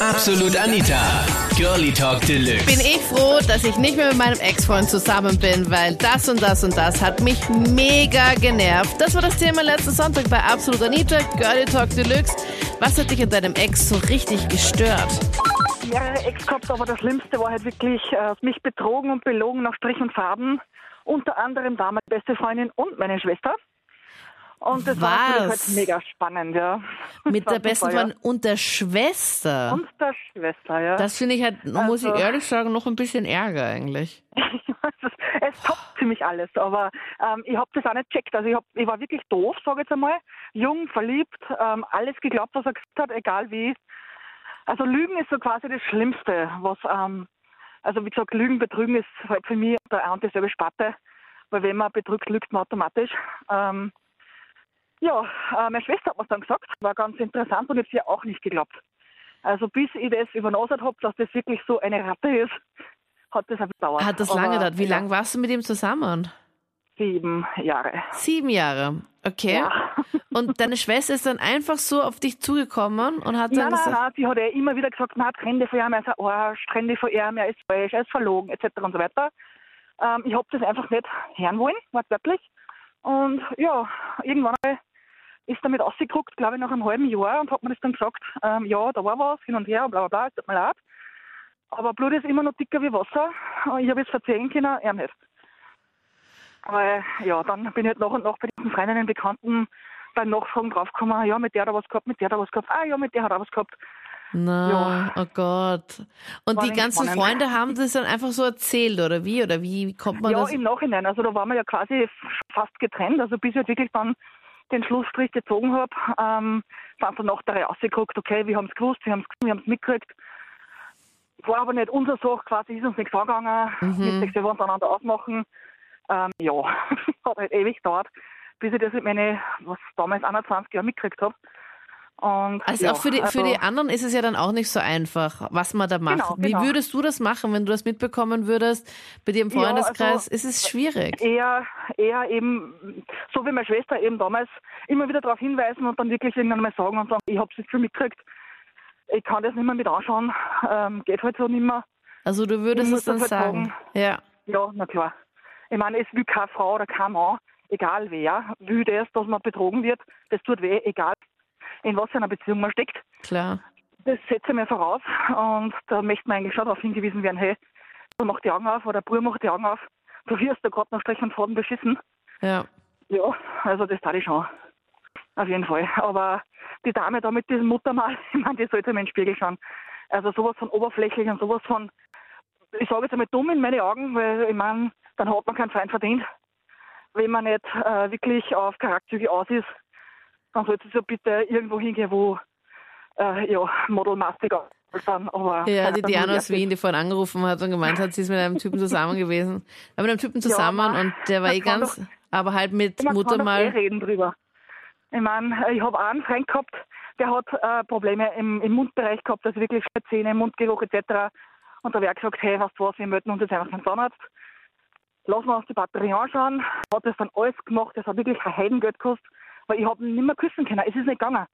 Absolut Anita. Girlie Talk Deluxe. Bin ich froh, dass ich nicht mehr mit meinem Ex-Freund zusammen bin, weil das und das und das hat mich mega genervt. Das war das Thema letzten Sonntag bei Absolut Anita, Girlie Talk Deluxe. Was hat dich an deinem Ex so richtig gestört? mehrere Ex gehabt, aber das Schlimmste war halt wirklich äh, mich betrogen und belogen nach Strich und Farben. Unter anderem war meine beste Freundin und meine Schwester. Und das war natürlich Was? halt mega spannend, ja. Mit der besten Freundin und der Schwester. Ja. Und der Schwester, ja. Das finde ich halt, muss ich Also- ehrlich sagen, noch ein bisschen Ärger eigentlich. es, es toppt ziemlich alles, aber ähm, ich habe das auch nicht checkt. Also ich, hab, ich war wirklich doof, sage ich jetzt einmal. Jung, verliebt, ähm, alles geglaubt, was er gesagt hat, egal wie. Also Lügen ist so quasi das Schlimmste, was, ähm, also wie gesagt, Lügen, Betrügen ist halt für mich der ein und dieselbe Sparte, weil wenn man betrügt, lügt man automatisch. Ähm, ja, äh, meine Schwester hat mir dann gesagt, war ganz interessant und habe sie auch nicht geglaubt. Also bis ich das übernasert habe, dass das wirklich so eine Ratte ist, hat das auch gedauert. Hat das lange gedauert? Wie ja, lange warst du mit ihm zusammen? Sieben Jahre. Sieben Jahre. Okay. Ja. Und deine Schwester ist dann einfach so auf dich zugekommen und hat dann Nein, nein, gesagt, nein, sie hat ja immer wieder gesagt, na, dich von ihm, er ist ein Arsch, dich von ihm, er ist falsch, er ist verlogen, etc. und so weiter. Ähm, ich habe das einfach nicht hören wollen, wortwörtlich. Und ja, irgendwann ist damit ausgedruckt, glaube ich, nach einem halben Jahr und hat mir das dann gesagt, ähm, ja, da war was, hin und her, bla bla bla, es tut mir leid. Aber Blut ist immer noch dicker wie Wasser. Und Ich habe es verzeihen können, er nicht. Aber ja, dann bin ich halt nach und nach bei diesen Freundinnen, Bekannten beim Nachfragen draufgekommen, ja, mit der hat er was gehabt, mit der hat er was gehabt, ah ja, mit der hat er was gehabt. Na, Ja. oh Gott. Und War die ganzen. Freunde haben das dann einfach so erzählt, oder wie? Oder wie kommt man Ja, das? im Nachhinein. Also da waren wir ja quasi fast getrennt. Also bis ich halt wirklich dann den Schlussstrich gezogen habe, ähm, sind dann nach der rausgeguckt, okay, wir haben es gewusst, wir haben es wir haben's mitgekriegt. War aber nicht unsere Sache, quasi ist uns nichts angegangen. Mhm. Sechs Jahren voneinander ausmachen. Ähm, ja, hat halt ewig gedauert, bis ich das mit meinen, was damals 21 Jahren mitgekriegt habe. Und, Also ja, auch für die, für also- die anderen ist es ja dann auch nicht so einfach, was man da macht. Genau, Wie genau. würdest du das machen, wenn du das mitbekommen würdest? Bei dir im Ja, Freundeskreis also- ist es schwierig. eher, eher eben, so wie meine Schwester eben damals, immer wieder darauf hinweisen und dann wirklich irgendwann mal sagen und sagen, ich habe es jetzt schon mitgekriegt, ich kann das nicht mehr mit anschauen, ähm, geht halt so nicht mehr. Also du würdest es dann halt sagen. Ja. Ja, na klar. Ich meine, es will keine Frau oder kein Mann, egal wer, will das, dass man betrogen wird, das tut weh, egal in was für einer Beziehung man steckt. Klar. Das setze ich mir voraus und da möchte man eigentlich schon darauf hingewiesen werden, hey, du mach die Augen auf oder Bruder macht die Augen auf, du wirst da gerade nach Strich und Faden beschissen. Ja. Ja, also das tat ich schon. Auf jeden Fall. Aber die Dame da mit diesem Muttermal, ich meine, die sollte mir in den Spiegel schauen. Also sowas von oberflächlich und sowas von, ich sage jetzt einmal dumm in meine Augen, weil ich meine, dann hat man keinen Feind verdient. Wenn man nicht äh, wirklich auf Charakterzüge aus ist, dann sollte es ja bitte irgendwo hingehen, wo äh, ja, modelmastig sind. Aber Ja, die Diana aus Wien, die vorhin angerufen hat und gemeint hat, sie ist mit einem Typen zusammen gewesen. War mit einem Typen zusammen aber und der war eh ganz, aber halt mit Man Mutter kann doch eh mal. reden drüber. Ich meine, ich habe einen Freund gehabt, der hat äh, Probleme im, im Mundbereich gehabt, also wirklich Zähne, Mundgeruch etc. Und da wäre gesagt, hey, weißt du was, wir melden uns jetzt einfach beim Zahnarzt. Lassen wir uns die Batterie anschauen. Hat das dann alles gemacht, das hat wirklich ein Heidengeld gekostet, weil ich habe ihn nicht mehr küssen können. Es ist nicht gegangen.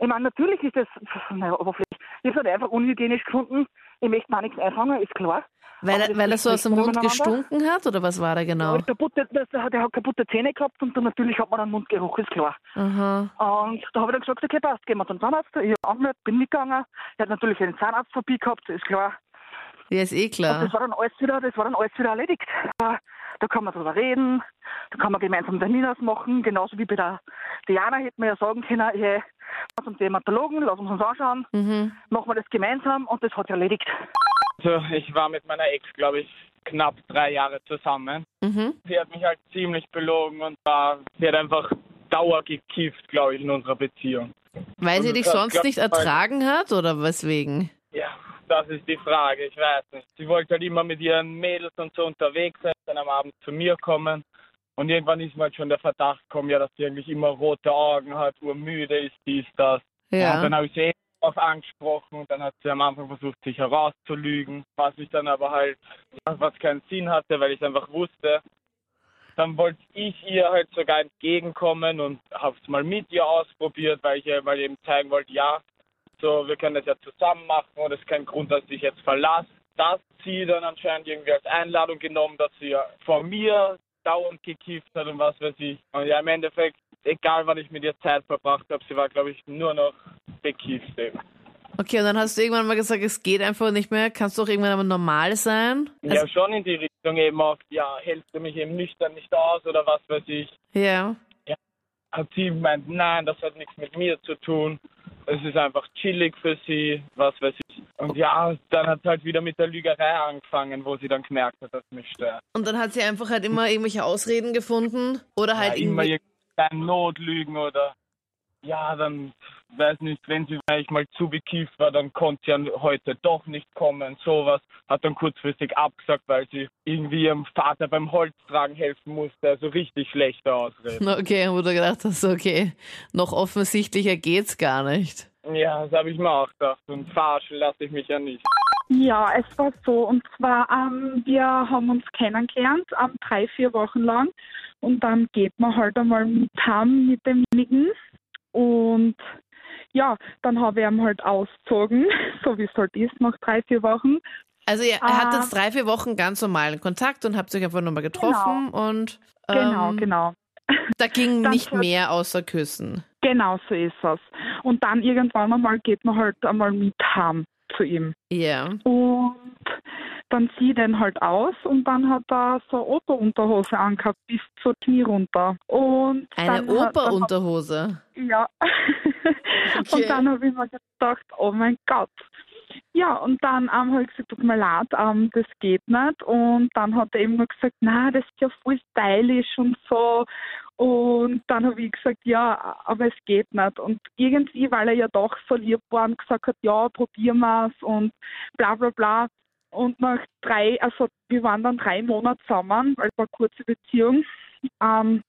Ich meine, natürlich ist das, naja, oberflächlich. Ich habe es halt einfach unhygienisch gefunden. Ich möchte mir nichts einfangen, ist klar. Weil, er, weil er so aus dem Mund gestunken hat oder was war da genau? Ja, kaputte, das, der hat kaputte Zähne gehabt und dann natürlich hat man einen Mundgeruch, ist klar. Aha. Und da habe ich dann gesagt, okay, passt, gehen wir zum Zahnarzt. Ich habe angemeldet, bin mitgegangen. Er hat natürlich einen Zahnarzt vorbei gehabt, ist klar. Ja, ist eh Und klar. das war dann alles wieder, das war dann alles wieder erledigt. Da, kann man drüber reden, da kann man gemeinsam Termin ausmachen, genauso wie bei der Diana hätte man ja sagen können, hey, lass uns Dermatologen, lass uns uns anschauen, Mhm. machen wir das gemeinsam und das hat erledigt. Also ich war mit meiner Ex, glaube ich, knapp drei Jahre zusammen. Mhm. Sie hat mich halt ziemlich belogen und war, sie hat einfach Dauer gekifft, glaube ich, in unserer Beziehung. Weil sie Und dich das sonst nicht ich, weil- ertragen hat oder weswegen? Das ist die Frage, ich weiß nicht. Sie wollte halt immer mit ihren Mädels und so unterwegs sein, dann am Abend zu mir kommen. Und irgendwann ist mir halt schon der Verdacht gekommen, ja, dass sie eigentlich immer rote Augen hat, urmüde ist, dies, das. Ja. dann habe ich sie eh auf angesprochen und dann hat sie am Anfang versucht, sich herauszulügen, was ich dann aber halt, was keinen Sinn hatte, weil ich einfach wusste. Dann wollte ich ihr halt sogar entgegenkommen und habe es mal mit ihr ausprobiert, weil ich ihr mal eben zeigen wollte, ja, so, wir können das ja zusammen machen und es ist kein Grund, dass ich jetzt verlasse. Das sie dann anscheinend irgendwie als Einladung genommen, dass sie ja vor mir dauernd gekifft hat und was weiß ich. Und ja, im Endeffekt, egal wann ich mit ihr Zeit verbracht habe, sie war, glaube ich, nur noch bekifft eben. Okay, und dann hast du irgendwann mal gesagt, es geht einfach nicht mehr. Kannst du auch irgendwann aber normal sein? ja, schon in die Richtung eben auch, ja, hältst du mich eben nüchtern nicht aus oder was weiß ich. Ja. Hat sie gemeint, nein, das hat nichts mit mir zu tun. Es ist einfach chillig für sie, was weiß ich. Und ja, dann hat es halt wieder mit der Lügerei angefangen, wo sie dann gemerkt hat, dass mich stört. Und dann hat sie einfach halt immer irgendwelche Ausreden gefunden oder halt ja, immer irgendwie. irgendein Notlügen oder ja, dann weiß nicht, wenn sie vielleicht mal zu bekifft war, dann konnte sie ja heute doch nicht kommen. Sowas hat dann kurzfristig abgesagt, weil sie irgendwie ihrem Vater beim Holztragen helfen musste. Also richtig schlechte Ausreden. Okay, wo du gedacht hast, okay, noch offensichtlicher geht's gar nicht. Ja, das habe ich mir auch gedacht. Und verarschen lasse ich mich ja nicht. Ja, es war so. Und zwar, ähm, wir haben uns kennengelernt, ähm, drei, vier Wochen lang. Und dann geht man halt einmal mit heim mit demjenigen. Und ja, dann habe ich ihn halt ausgezogen, so wie es halt ist, nach drei, vier Wochen. Also ihr Ah. hattet jetzt drei, vier Wochen ganz normalen Kontakt und habt euch einfach nochmal getroffen und ähm, Genau, genau. da ging nicht mehr außer Küssen. Genau so ist es. Und dann irgendwann einmal geht man halt einmal mit heim zu ihm. Ja. Und dann zieht er ihn halt aus und dann hat er so eine Operunterhose angehabt bis zur Knie runter. Und Eine Operunterhose. Ja. Okay. Und dann habe ich mir gedacht, oh mein Gott. Ja, und dann ähm, habe ich gesagt, tut mir leid, ähm, das geht nicht. Und dann hat er eben nur gesagt, na, das ist ja voll stylisch und so. Und dann habe ich gesagt, ja, aber es geht nicht. Und irgendwie, weil er ja doch so lieb war und gesagt hat, ja, probieren wir es und bla bla bla. Und nach drei, also wir waren dann drei Monate zusammen, weil es war eine kurze Beziehung, ähm,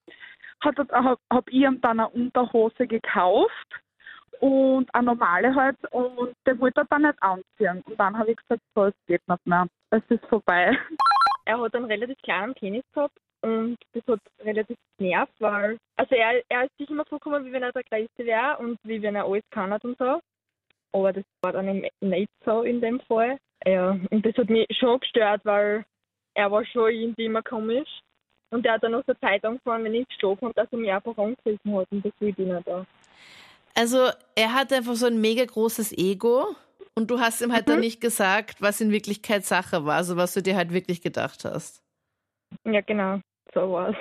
habe hab ich ihm dann eine Unterhose gekauft und eine normale halt und der wollte er dann nicht anziehen. Und dann habe ich gesagt, so, es geht nicht mehr. Es ist vorbei. er hat einen relativ kleinen Penis gehabt und das hat relativ genervt, weil also er, er ist sich immer vorgekommen, wie wenn er der Größte wäre und wie wenn er alles kann hat und so. Aber das war dann nicht so in dem Fall. Ja, und das hat mich schon gestört, weil er war schon irgendwie immer komisch. Und er hat dann noch so Zeit angefangen, wenn ich geschlafen habe, dass er mich einfach angegriffen hat und das will ich nicht da. Also er hat einfach so ein mega großes Ego und du hast ihm halt Mhm. dann nicht gesagt, was in Wirklichkeit Sache war, also was du dir halt wirklich gedacht hast. Ja, genau, so war's.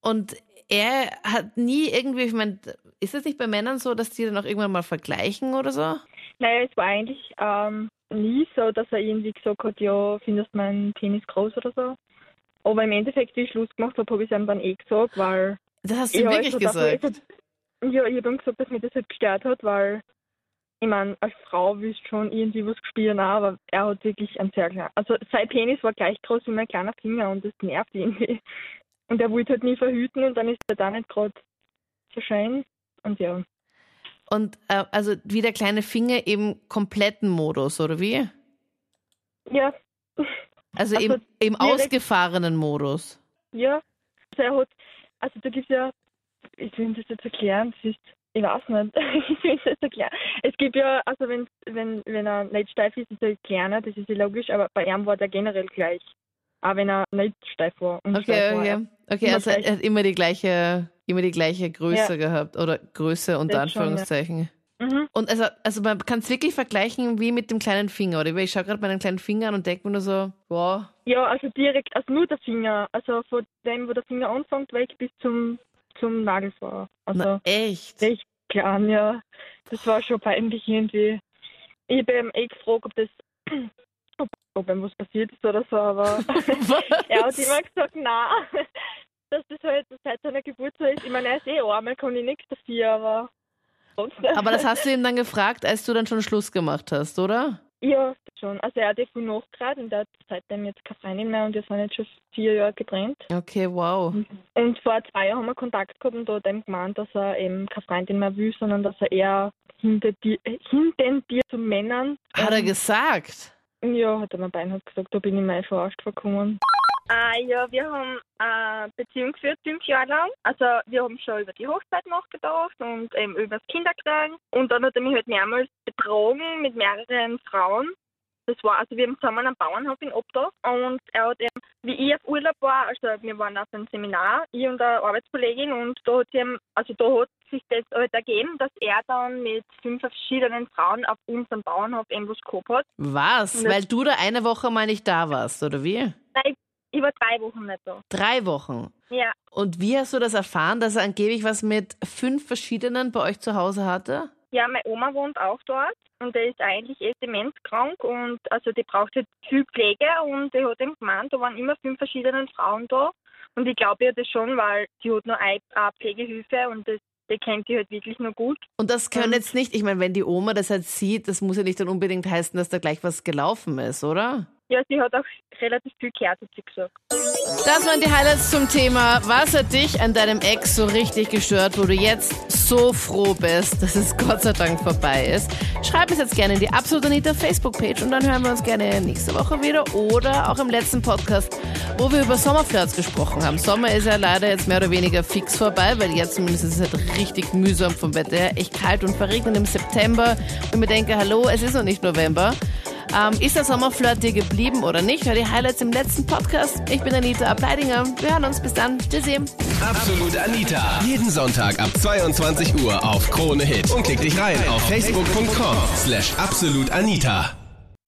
Und er hat nie irgendwie, ich meine, ist es nicht bei Männern so, dass die dann auch irgendwann mal vergleichen oder so? Naja, es war eigentlich ähm, nie so, dass er irgendwie gesagt hat, ja, findest du meinen Penis groß oder so. Aber im Endeffekt, wie ich Schluss gemacht habe, habe ich es ihm dann eh gesagt, weil... Das hast du ihm wirklich gesagt. Ja, ich habe ihm gesagt, dass mich das halt gestört hat, weil ich meine, als Frau willst du schon irgendwie was spielen, auch, aber er hat wirklich einen sehr kleinen... Also sein Penis war gleich groß wie mein kleiner Finger und das nervt irgendwie. Und er wollte halt nie verhüten und dann ist er da nicht gerade so schön. Und ja. Und äh, also wie der kleine Finger im kompletten Modus, oder wie? Ja, Also, Also im, im ausgefahrenen Modus. Ja, also er hat, also da gibt es ja, ich will das jetzt erklären, das ist, ich weiß nicht, ich will das jetzt erklären. Es gibt ja, also wenn, wenn, wenn er nicht steif ist, ist er kleiner, das ist ja logisch, aber bei ihm war der generell gleich. Auch wenn er nicht steif war. Und Okay, steif war okay. er. Okay, Immer also er gleich. hat immer die gleiche, immer die gleiche Größe gehabt oder Größe unter Das schon, ja. Mhm. Und also, also man kann es wirklich vergleichen wie mit dem kleinen Finger, oder? Ich schaue gerade meinen kleinen Finger an und denke mir nur so, wow. Ja, also direkt, also nur der Finger, also von dem, wo der Finger anfängt, weg bis zum, zum Nagelfahr. Also Na, echt? echt klein, ja. Das war schon peinlich irgendwie. Ich habe ihm eh gefragt, ob das, ob, ihm was passiert ist oder so, aber er hat immer gesagt, nein, dass das halt seit seiner Geburt so ist. Ich meine, er ist eh arm, er kann ich nichts dafür, aber. Aber das hast du ihm dann gefragt, als du dann schon Schluss gemacht hast, oder? Ja, schon. Also er hat eh viel nachgerät und er hat seitdem jetzt keine Freundin mehr und wir sind jetzt schon vier Jahre getrennt. Okay, wow. Und vor zwei Jahren haben wir Kontakt gehabt und da hat er gemeint, dass er eben keine Freundin mehr will, sondern dass er eher hintendiert hintendiert zu Männern. Hat er Ähm, gesagt? Ja, hat er mir beinhart gesagt, da bin ich mir verarscht vorgekommen. Äh, ja, wir haben eine Beziehung geführt, fünf Jahre lang. Also wir haben schon über die Hochzeit nachgedacht und eben über das Kinderkriegen. Und dann hat er mich halt mehrmals betrogen mit mehreren Frauen. Das war, also wir haben zusammen einen Bauernhof in Obdach und er hat eben, wie ich auf Urlaub war, also wir waren auf einem Seminar, ich und eine Arbeitskollegin und da hat, eben, also da hat sich das halt ergeben, dass er dann mit fünf verschiedenen Frauen auf unserem Bauernhof irgendwas gehabt hat. Was? Das- Weil du da eine Woche mal nicht da warst, oder wie? Nein, ich war drei Wochen nicht da. Drei Wochen. Ja, Und wie hast du das erfahren, dass er angeblich was mit fünf verschiedenen bei euch zu Hause hatte? Ja, meine Oma wohnt auch dort und die ist eigentlich eh demenzkrank und also die braucht halt viel Pflege und die hat eben gemeint, da waren immer fünf verschiedene Frauen da und ich glaube ihr das schon, weil sie hat nur eine, Pflegehilfe und das, die kennt die halt wirklich nur gut. Und das können jetzt nicht, ich meine, wenn die Oma das halt sieht, das muss ja nicht dann unbedingt heißen, dass da gleich was gelaufen ist, oder? Ja, sie hat auch relativ viel gehört, hat sie gesagt. Das waren die Highlights zum Thema, was hat dich an deinem Ex so richtig gestört, wo du jetzt so froh bist, dass es Gott sei Dank vorbei ist. Schreib es jetzt gerne in die Absolut Anita Facebook-Page und dann hören wir uns gerne nächste Woche wieder oder auch im letzten Podcast, wo wir über Sommerflirts gesprochen haben. Sommer ist ja leider jetzt mehr oder weniger fix vorbei, weil jetzt zumindest ist es halt richtig mühsam vom Wetter her, echt kalt und verregnet im September und mir denke, hallo, es ist noch nicht November. Ähm, ist der Sommerflirt dir geblieben oder nicht? Hör die Highlights im letzten Podcast. Ich bin Anita Ableidinger. Wir hören uns. Bis dann. Tschüssi. Absolut Anita. Jeden Sonntag ab 22 Uhr auf Krone Hit. Und klick dich rein auf facebook.com slash absolutanita.